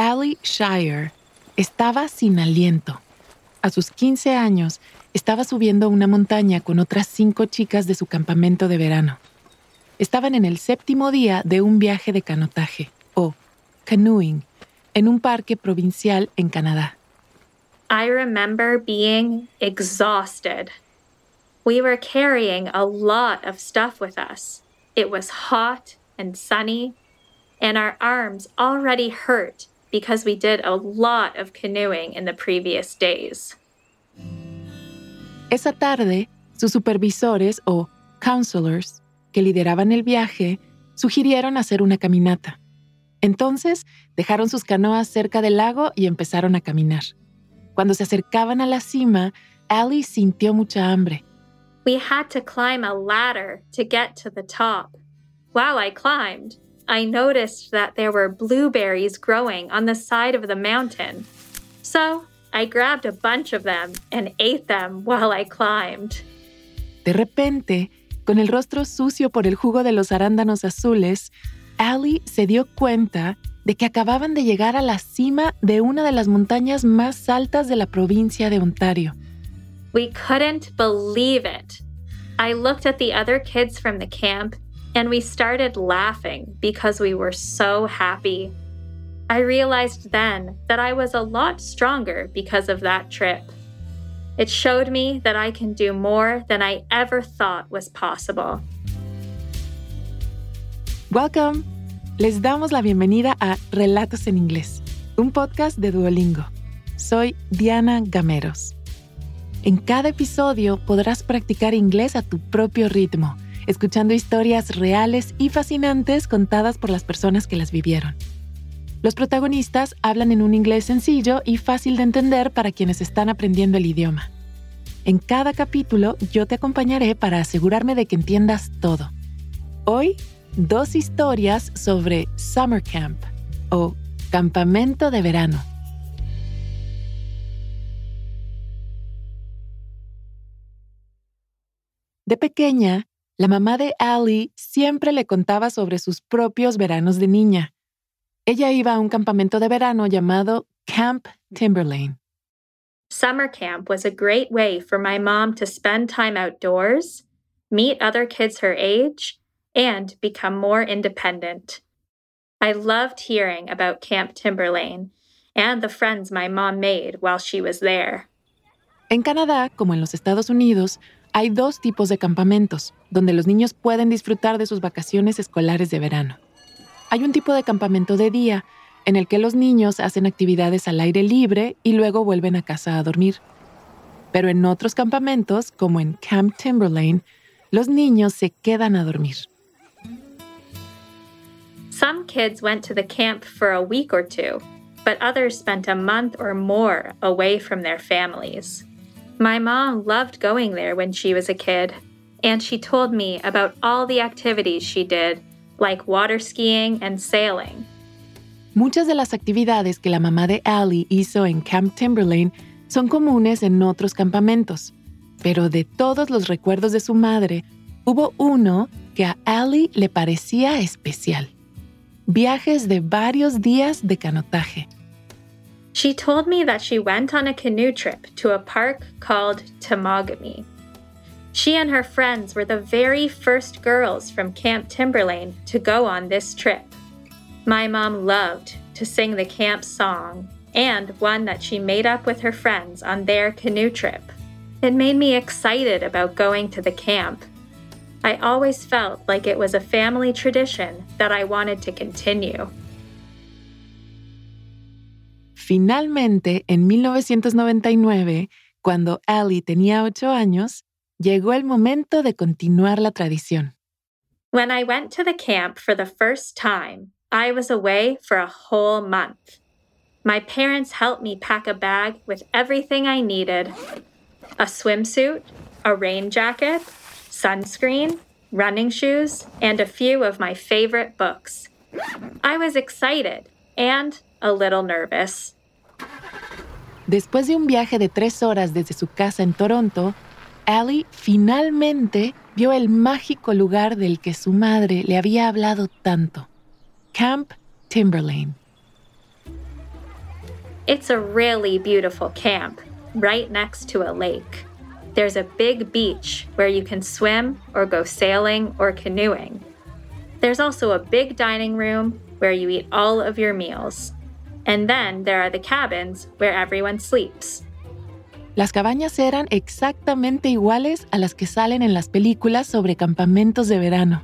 Allie Shire estaba sin aliento. A sus 15 años, estaba subiendo una montaña con otras cinco chicas de su campamento de verano. Estaban en el séptimo día de un viaje de canotaje, o canoeing, en un parque provincial en Canadá. I remember being exhausted. We were carrying a lot of stuff with us. It was hot and sunny, and our arms already hurt because we did a lot of canoeing in the previous days. Esa tarde, sus supervisores o counselors que lideraban el viaje sugirieron hacer una caminata. Entonces, dejaron sus canoas cerca del lago y empezaron a caminar. Cuando se acercaban a la cima, Allie sintió mucha hambre. We had to climb a ladder to get to the top. While I climbed, I noticed that there were blueberries growing on the side of the mountain. So I grabbed a bunch of them and ate them while I climbed. De repente, con el rostro sucio por el jugo de los arándanos azules, Allie se dio cuenta de que acababan de llegar a la cima de una de las montañas más altas de la provincia de Ontario. We couldn't believe it. I looked at the other kids from the camp and we started laughing because we were so happy. I realized then that I was a lot stronger because of that trip. It showed me that I can do more than I ever thought was possible. Welcome. Les damos la bienvenida a Relatos en Inglés, un podcast de Duolingo. Soy Diana Gameros. En cada episodio podrás practicar inglés a tu propio ritmo, escuchando historias reales y fascinantes contadas por las personas que las vivieron. Los protagonistas hablan en un inglés sencillo y fácil de entender para quienes están aprendiendo el idioma. En cada capítulo yo te acompañaré para asegurarme de que entiendas todo. Hoy dos historias sobre Summer Camp o Campamento de Verano. De pequeña, la mamá de Allie siempre le contaba sobre sus propios veranos de niña. Ella iba a un campamento de verano llamado Camp Timberlane. Summer camp was a great way for my mom to spend time outdoors, meet other kids her age, and become more independent. I loved hearing about Camp Timberlane and the friends my mom made while she was there. En Canadá, como en los Estados Unidos, hay dos tipos de campamentos donde los niños pueden disfrutar de sus vacaciones escolares de verano. Hay un tipo de campamento de día en el que los niños hacen actividades al aire libre y luego vuelven a casa a dormir. Pero en otros campamentos, como en Camp Timberlane, los niños se quedan a dormir. Some kids went to the camp for a week or two, but others spent a month or more away from their families. My mom loved going there when she was a kid, and she told me about all the activities she did, like water skiing and sailing. Muchas de las actividades que la mamá de Allie hizo en Camp Timberlane son comunes en otros campamentos, pero de todos los recuerdos de su madre, hubo uno que a Allie le parecía especial. Viajes de varios días de canotaje. She told me that she went on a canoe trip to a park called Temagami. She and her friends were the very first girls from Camp Timberlane to go on this trip. My mom loved to sing the camp song and one that she made up with her friends on their canoe trip. It made me excited about going to the camp. I always felt like it was a family tradition that I wanted to continue. Finalmente, en 1999, cuando Allie tenía ocho años, llegó el momento de continuar la tradición. When I went to the camp for the first time, I was away for a whole month. My parents helped me pack a bag with everything I needed a swimsuit, a rain jacket, sunscreen, running shoes, and a few of my favorite books. I was excited and a little nervous. Después de un viaje de tres horas desde su casa en Toronto, Allie finalmente vio el mágico lugar del que su madre le había hablado tanto, Camp Timberlane. It's a really beautiful camp, right next to a lake. There's a big beach where you can swim or go sailing or canoeing. There's also a big dining room where you eat all of your meals. And then there are the cabins where everyone sleeps. Las cabañas eran exactamente iguales a las que salen en las películas sobre campamentos de verano.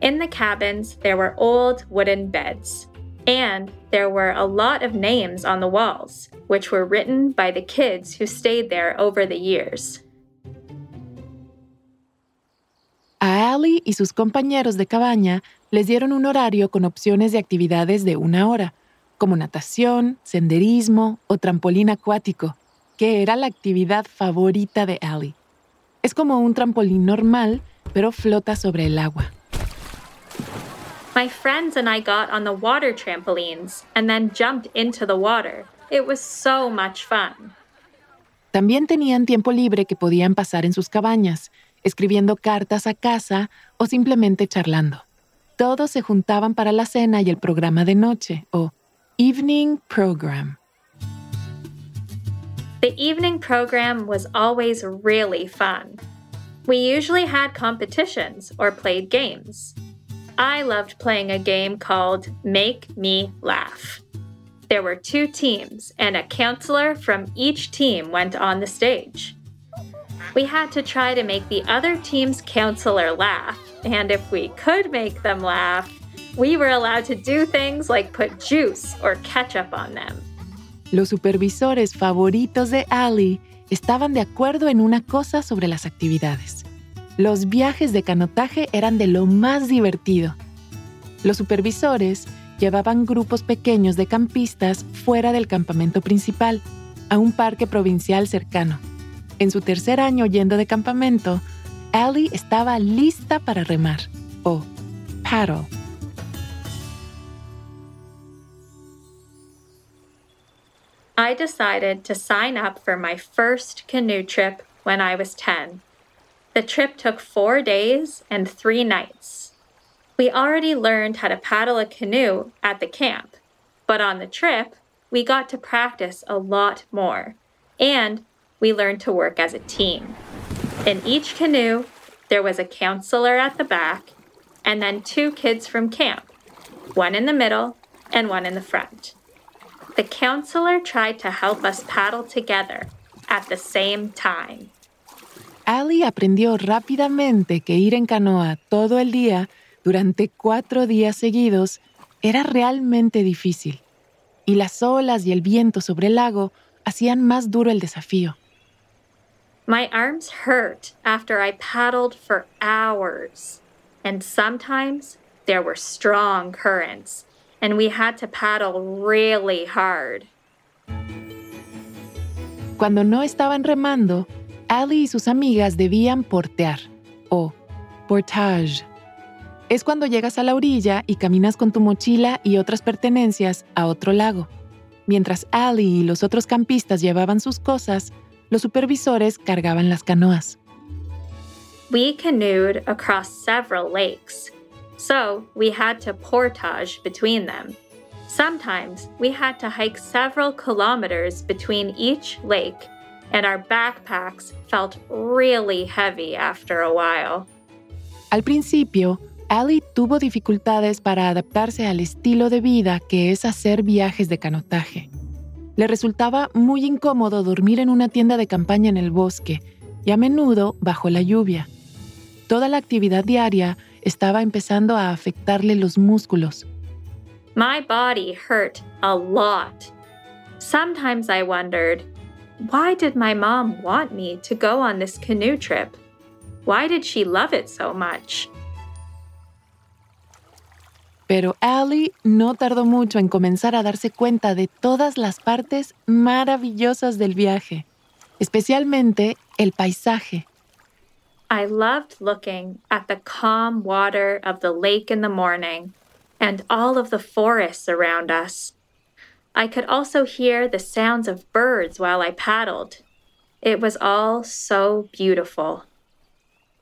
In the cabins, there were old wooden beds. And there were a lot of names on the walls, which were written by the kids who stayed there over the years. A Allie y sus compañeros de cabaña les dieron un horario con opciones de actividades de una hora, como natación, senderismo o trampolín acuático, que era la actividad favorita de Allie. Es como un trampolín normal, pero flota sobre el agua. My friends and I got on the water trampolines and then jumped into the water. It was so much fun. También tenían tiempo libre que podían pasar en sus cabañas, escribiendo cartas a casa o simplemente charlando. Todos se juntaban para la cena y el programa de noche, o evening program. The evening program was always really fun. We usually had competitions or played games. I loved playing a game called Make Me Laugh. There were two teams, and a counselor from each team went on the stage. We had to try to make the other team's counselor laugh, and if we could make them laugh, we were allowed to do things like put juice or ketchup on them. Los supervisores favoritos de Allie estaban de acuerdo en una cosa sobre las actividades. Los viajes de canotaje eran de lo más divertido. Los supervisores llevaban grupos pequeños de campistas fuera del campamento principal, a un parque provincial cercano. En su tercer año yendo de campamento, Allie estaba lista para remar, o paddle. I decided to sign up for my first canoe trip when I was 10. The trip took four days and three nights. We already learned how to paddle a canoe at the camp, but on the trip, we got to practice a lot more, and we learned to work as a team. In each canoe, there was a counselor at the back, and then two kids from camp, one in the middle and one in the front. The counselor tried to help us paddle together at the same time. Allie aprendió rápidamente que ir en canoa todo el día, durante cuatro días seguidos, era realmente difícil. Y las olas y el viento sobre el lago hacían más duro el desafío. My arms hurt after I paddled for hours, and sometimes there were strong currents, and we had to paddle really hard. Cuando no estaban remando, Allie y sus amigas debían portear o portage. Es cuando llegas a la orilla y caminas con tu mochila y otras pertenencias a otro lago. Mientras Allie y los otros campistas llevaban sus cosas, los supervisores cargaban las canoas. We canoed across several lakes, so we had to portage between them. Sometimes we had to hike several kilometers between each lake and our backpacks felt really heavy after a while. Al principio, Allie tuvo dificultades para adaptarse al estilo de vida que es hacer viajes de canotaje. Le resultaba muy incómodo dormir en una tienda de campaña en el bosque y a menudo bajo la lluvia. Toda la actividad diaria estaba empezando a afectarle los músculos. My body hurt a lot. Sometimes I wondered why did my mom want me to go on this canoe trip? Why did she love it so much? Pero Allie no tardó mucho en comenzar a darse cuenta de todas las partes maravillosas del viaje, especialmente el paisaje. I loved looking at the calm water of the lake in the morning and all of the forests around us. I could also hear the sounds of birds while I paddled. It was all so beautiful.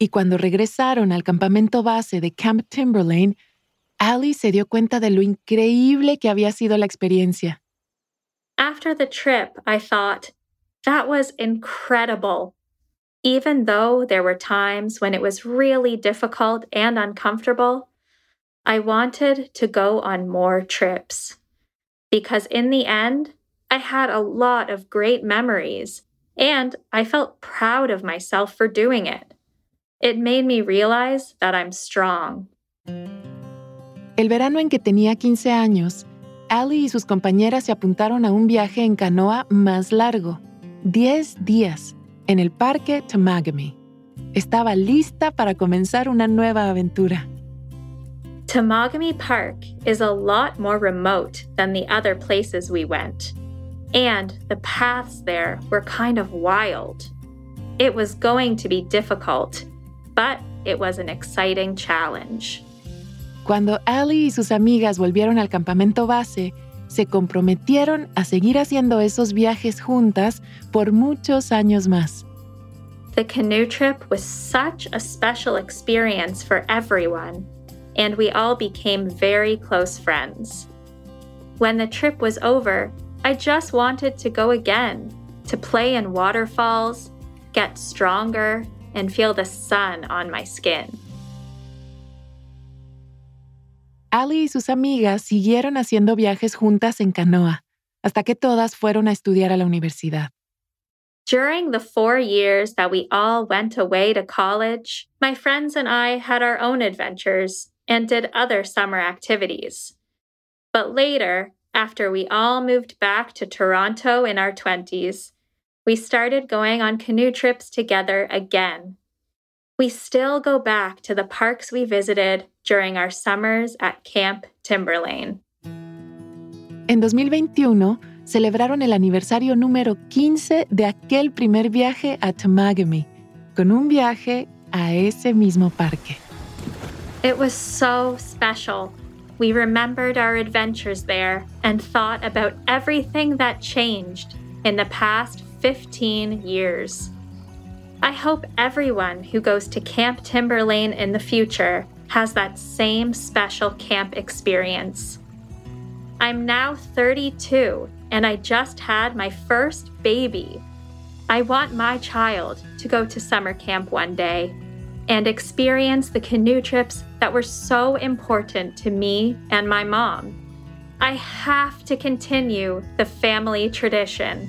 Y cuando regresaron al campamento base de Camp Timberlane, Allie se dio cuenta de lo increíble que había sido la experiencia. After the trip, I thought, that was incredible. Even though there were times when it was really difficult and uncomfortable, I wanted to go on more trips. Because in the end, I had a lot of great memories, and I felt proud of myself for doing it. It made me realize that I'm strong. El verano en que tenía 15 años, Allie y sus compañeras se apuntaron a un viaje en canoa más largo, 10 días, en el parque Temagami. Estaba lista para comenzar una nueva aventura. Temagami Park is a lot more remote than the other places we went, and the paths there were kind of wild. It was going to be difficult, but it was an exciting challenge. Cuando Allie y sus amigas volvieron al campamento base, se comprometieron a seguir haciendo esos viajes juntas por muchos años más. The canoe trip was such a special experience for everyone, and we all became very close friends. When the trip was over, I just wanted to go again, to play in waterfalls, get stronger, and feel the sun on my skin. Allie y sus amigas siguieron haciendo viajes juntas en canoa, hasta que todas fueron a estudiar a la universidad. During the four years that we all went away to college, my friends and I had our own adventures and did other summer activities. But later, after we all moved back to Toronto in our 20s, we started going on canoe trips together again we still go back to the parks we visited during our summers at Camp Timberlane. En 2021 celebraron el aniversario número 15 de aquel primer viaje a Temagami, con un viaje a ese mismo parque. It was so special. We remembered our adventures there and thought about everything that changed in the past 15 years. I hope everyone who goes to Camp Timberlane in the future has that same special camp experience. I'm now 32 and I just had my first baby. I want my child to go to summer camp one day and experience the canoe trips that were so important to me and my mom. I have to continue the family tradition.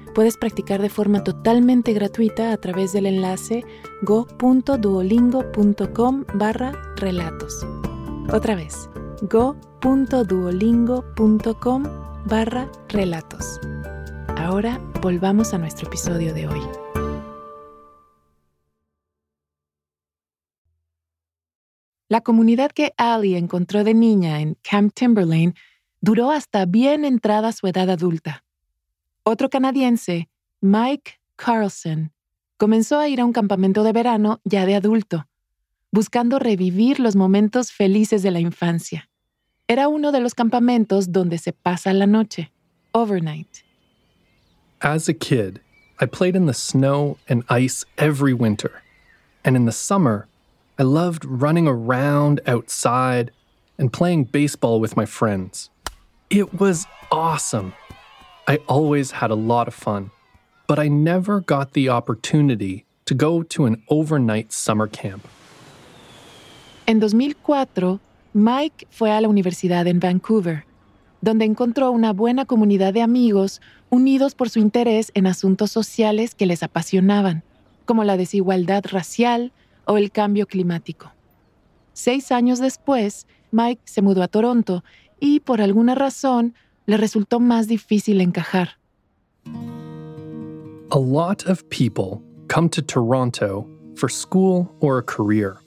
Puedes practicar de forma totalmente gratuita a través del enlace go.duolingo.com barra relatos. Otra vez, go.duolingo.com barra relatos. Ahora volvamos a nuestro episodio de hoy. La comunidad que Ali encontró de niña en Camp Timberlane duró hasta bien entrada su edad adulta. Otro canadiense, Mike Carlson, comenzó a ir a un campamento de verano ya de adulto, buscando revivir los momentos felices de la infancia. Era uno de los campamentos donde se pasa la noche, overnight. As a kid, I played in the snow and ice every winter. And in the summer, I loved running around outside and playing baseball with my friends. It was awesome. I always had a lot of fun, but I never got the opportunity to go to an overnight summer camp. En 2004, Mike fue a la universidad en Vancouver, donde encontró una buena comunidad de amigos unidos por su interés en asuntos sociales que les apasionaban, como la desigualdad racial o el cambio climático. Seis años después, Mike se mudó a Toronto y, por alguna razón, le resultó más difícil encajar. A lot of people come to Toronto for school or a career.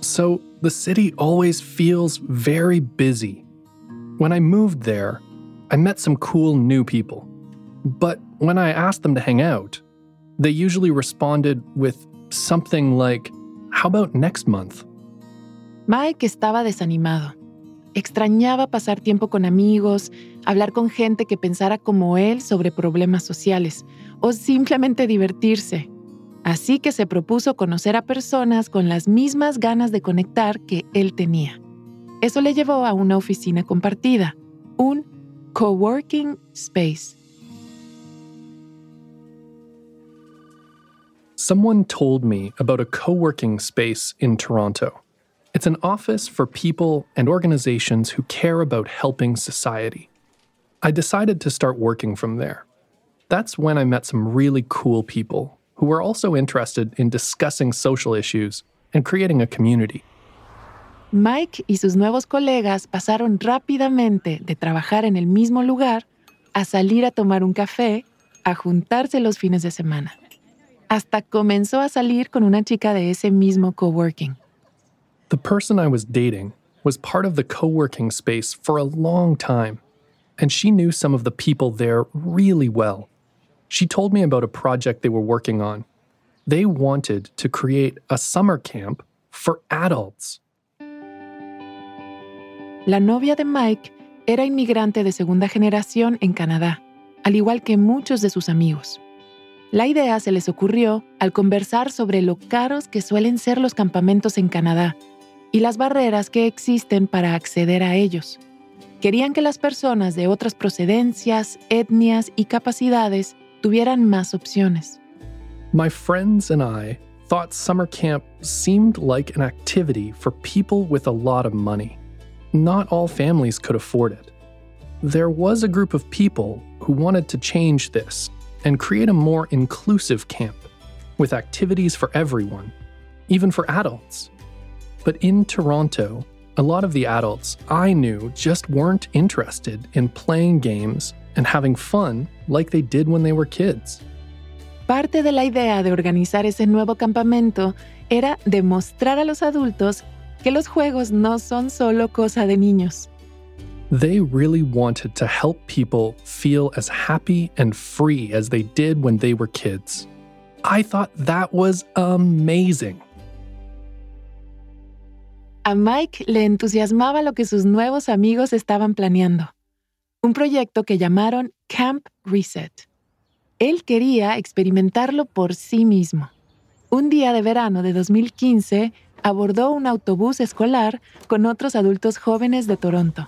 So the city always feels very busy. When I moved there, I met some cool new people. But when I asked them to hang out, they usually responded with something like, How about next month? Mike estaba desanimado. Extrañaba pasar tiempo con amigos, hablar con gente que pensara como él sobre problemas sociales o simplemente divertirse. Así que se propuso conocer a personas con las mismas ganas de conectar que él tenía. Eso le llevó a una oficina compartida, un coworking space. Someone told me about a co working space in Toronto. It's an office for people and organizations who care about helping society. I decided to start working from there. That's when I met some really cool people who were also interested in discussing social issues and creating a community. Mike y sus nuevos colegas pasaron rápidamente de trabajar en el mismo lugar a salir a tomar un café, a juntarse los fines de semana. Hasta comenzó a salir con una chica de ese mismo coworking. The person I was dating was part of the co working space for a long time, and she knew some of the people there really well. She told me about a project they were working on. They wanted to create a summer camp for adults. La novia de Mike era inmigrante de segunda generación en Canadá, al igual que muchos de sus amigos. La idea se les ocurrió al conversar sobre lo caros que suelen ser los campamentos en Canadá y las barreras que existen para acceder a ellos. Querían que las personas de otras procedencias, etnias y capacidades tuvieran más opciones. My friends and I thought summer camp seemed like an activity for people with a lot of money. Not all families could afford it. There was a group of people who wanted to change this and create a more inclusive camp with activities for everyone, even for adults. But in Toronto, a lot of the adults I knew just weren't interested in playing games and having fun like they did when they were kids. Parte de la idea de organizar ese nuevo campamento era demostrar a los adultos que los juegos no son solo cosa de niños. They really wanted to help people feel as happy and free as they did when they were kids. I thought that was amazing. A Mike le entusiasmaba lo que sus nuevos amigos estaban planeando, un proyecto que llamaron Camp Reset. Él quería experimentarlo por sí mismo. Un día de verano de 2015 abordó un autobús escolar con otros adultos jóvenes de Toronto.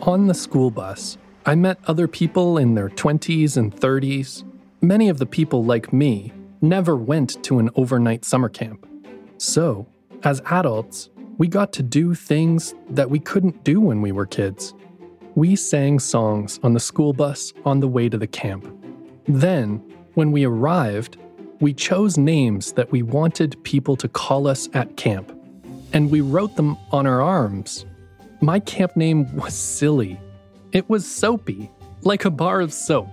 On the school bus, I met other people in their 20s and 30s. Many of the people, like me, never went to an overnight summer camp. So, as adults, we got to do things that we couldn't do when we were kids. We sang songs on the school bus on the way to the camp. Then, when we arrived, we chose names that we wanted people to call us at camp, and we wrote them on our arms. My camp name was silly. It was soapy, like a bar of soap.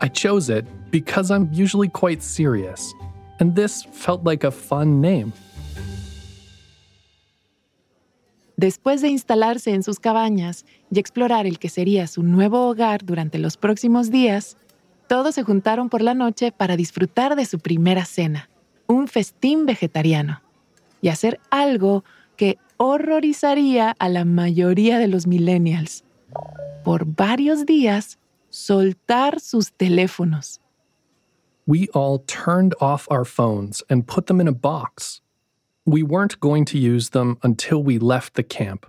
I chose it because I'm usually quite serious, and this felt like a fun name. Después de instalarse en sus cabañas y explorar el que sería su nuevo hogar durante los próximos días, todos se juntaron por la noche para disfrutar de su primera cena, un festín vegetariano, y hacer algo que horrorizaría a la mayoría de los millennials. Por varios días, soltar sus teléfonos. We all turned off our phones and put them in a box. We weren't going to use them until we left the camp.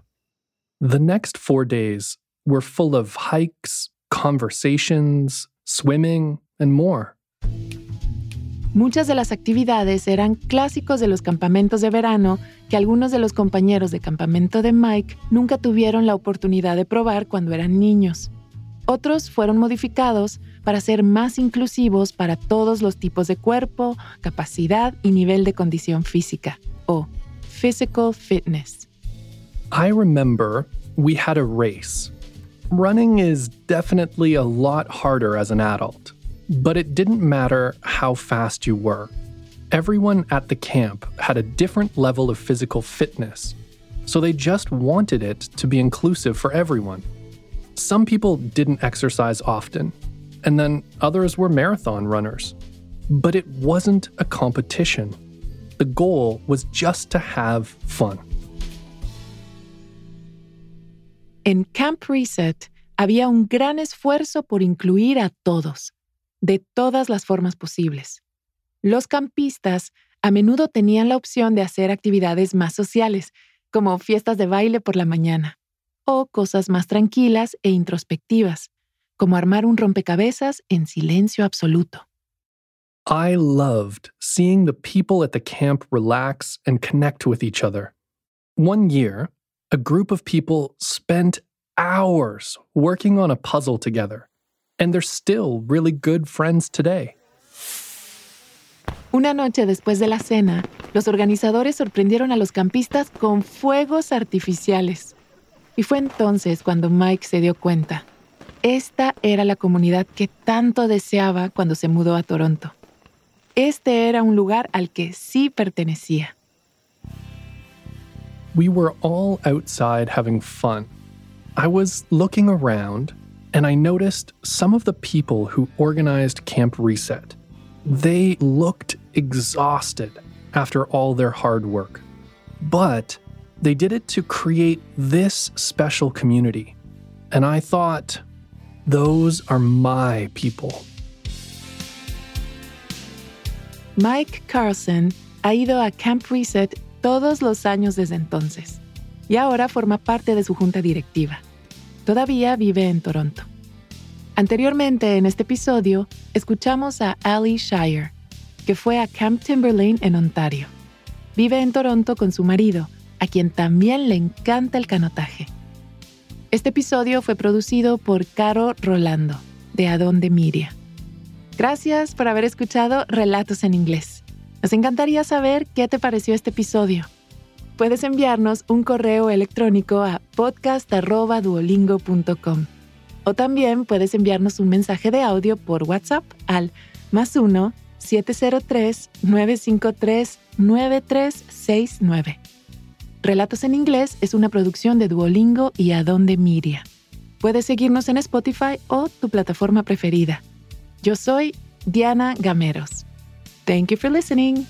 The next four days were full of hikes, conversations, swimming, and more. Muchas de las actividades eran clásicos de los campamentos de verano que algunos de los compañeros de campamento de Mike nunca tuvieron la oportunidad de probar cuando eran niños. Otros fueron modificados para ser más inclusivos para todos los tipos de cuerpo, capacidad y nivel de condición física, o physical fitness. I remember we had a race. Running is definitely a lot harder as an adult, but it didn't matter how fast you were. Everyone at the camp had a different level of physical fitness, so they just wanted it to be inclusive for everyone. Some people didn't exercise often, and then others were marathon runners. But it wasn't a competition. The goal was just to have fun. En Camp Reset había un gran esfuerzo por incluir a todos, de todas las formas posibles. Los campistas a menudo tenían la opción de hacer actividades más sociales, como fiestas de baile por la mañana, o cosas más tranquilas e introspectivas, como armar un rompecabezas en silencio absoluto. I loved seeing the people at the camp relax and connect with each other. One year, a group of people spent hours working on a puzzle together, and they're still really good friends today. Una noche después de la cena, los organizadores sorprendieron a los campistas con fuegos artificiales. Y fue entonces cuando Mike se dio cuenta. Esta era la comunidad que tanto deseaba cuando se mudó a Toronto. Este era un lugar al que sí pertenecía. We were all outside having fun. I was looking around and I noticed some of the people who organized Camp Reset. They looked exhausted after all their hard work. But they did it to create this special community. And I thought, those are my people. Mike Carlson ha ido a Camp Reset todos los años desde entonces y ahora forma parte de su junta directiva. Todavía vive en Toronto. Anteriormente en este episodio escuchamos a Ali Shire, que fue a Camp Timberlane en Ontario. Vive en Toronto con su marido, a quien también le encanta el canotaje. Este episodio fue producido por Caro Rolando, de Adonde Miria. Gracias por haber escuchado Relatos en Inglés. Nos encantaría saber qué te pareció este episodio. Puedes enviarnos un correo electrónico a podcast.duolingo.com o también puedes enviarnos un mensaje de audio por WhatsApp al más 1 703 953 9369. Relatos en Inglés es una producción de Duolingo y Adonde Miria. Puedes seguirnos en Spotify o tu plataforma preferida. Yo soy Diana Gameros. Thank you for listening.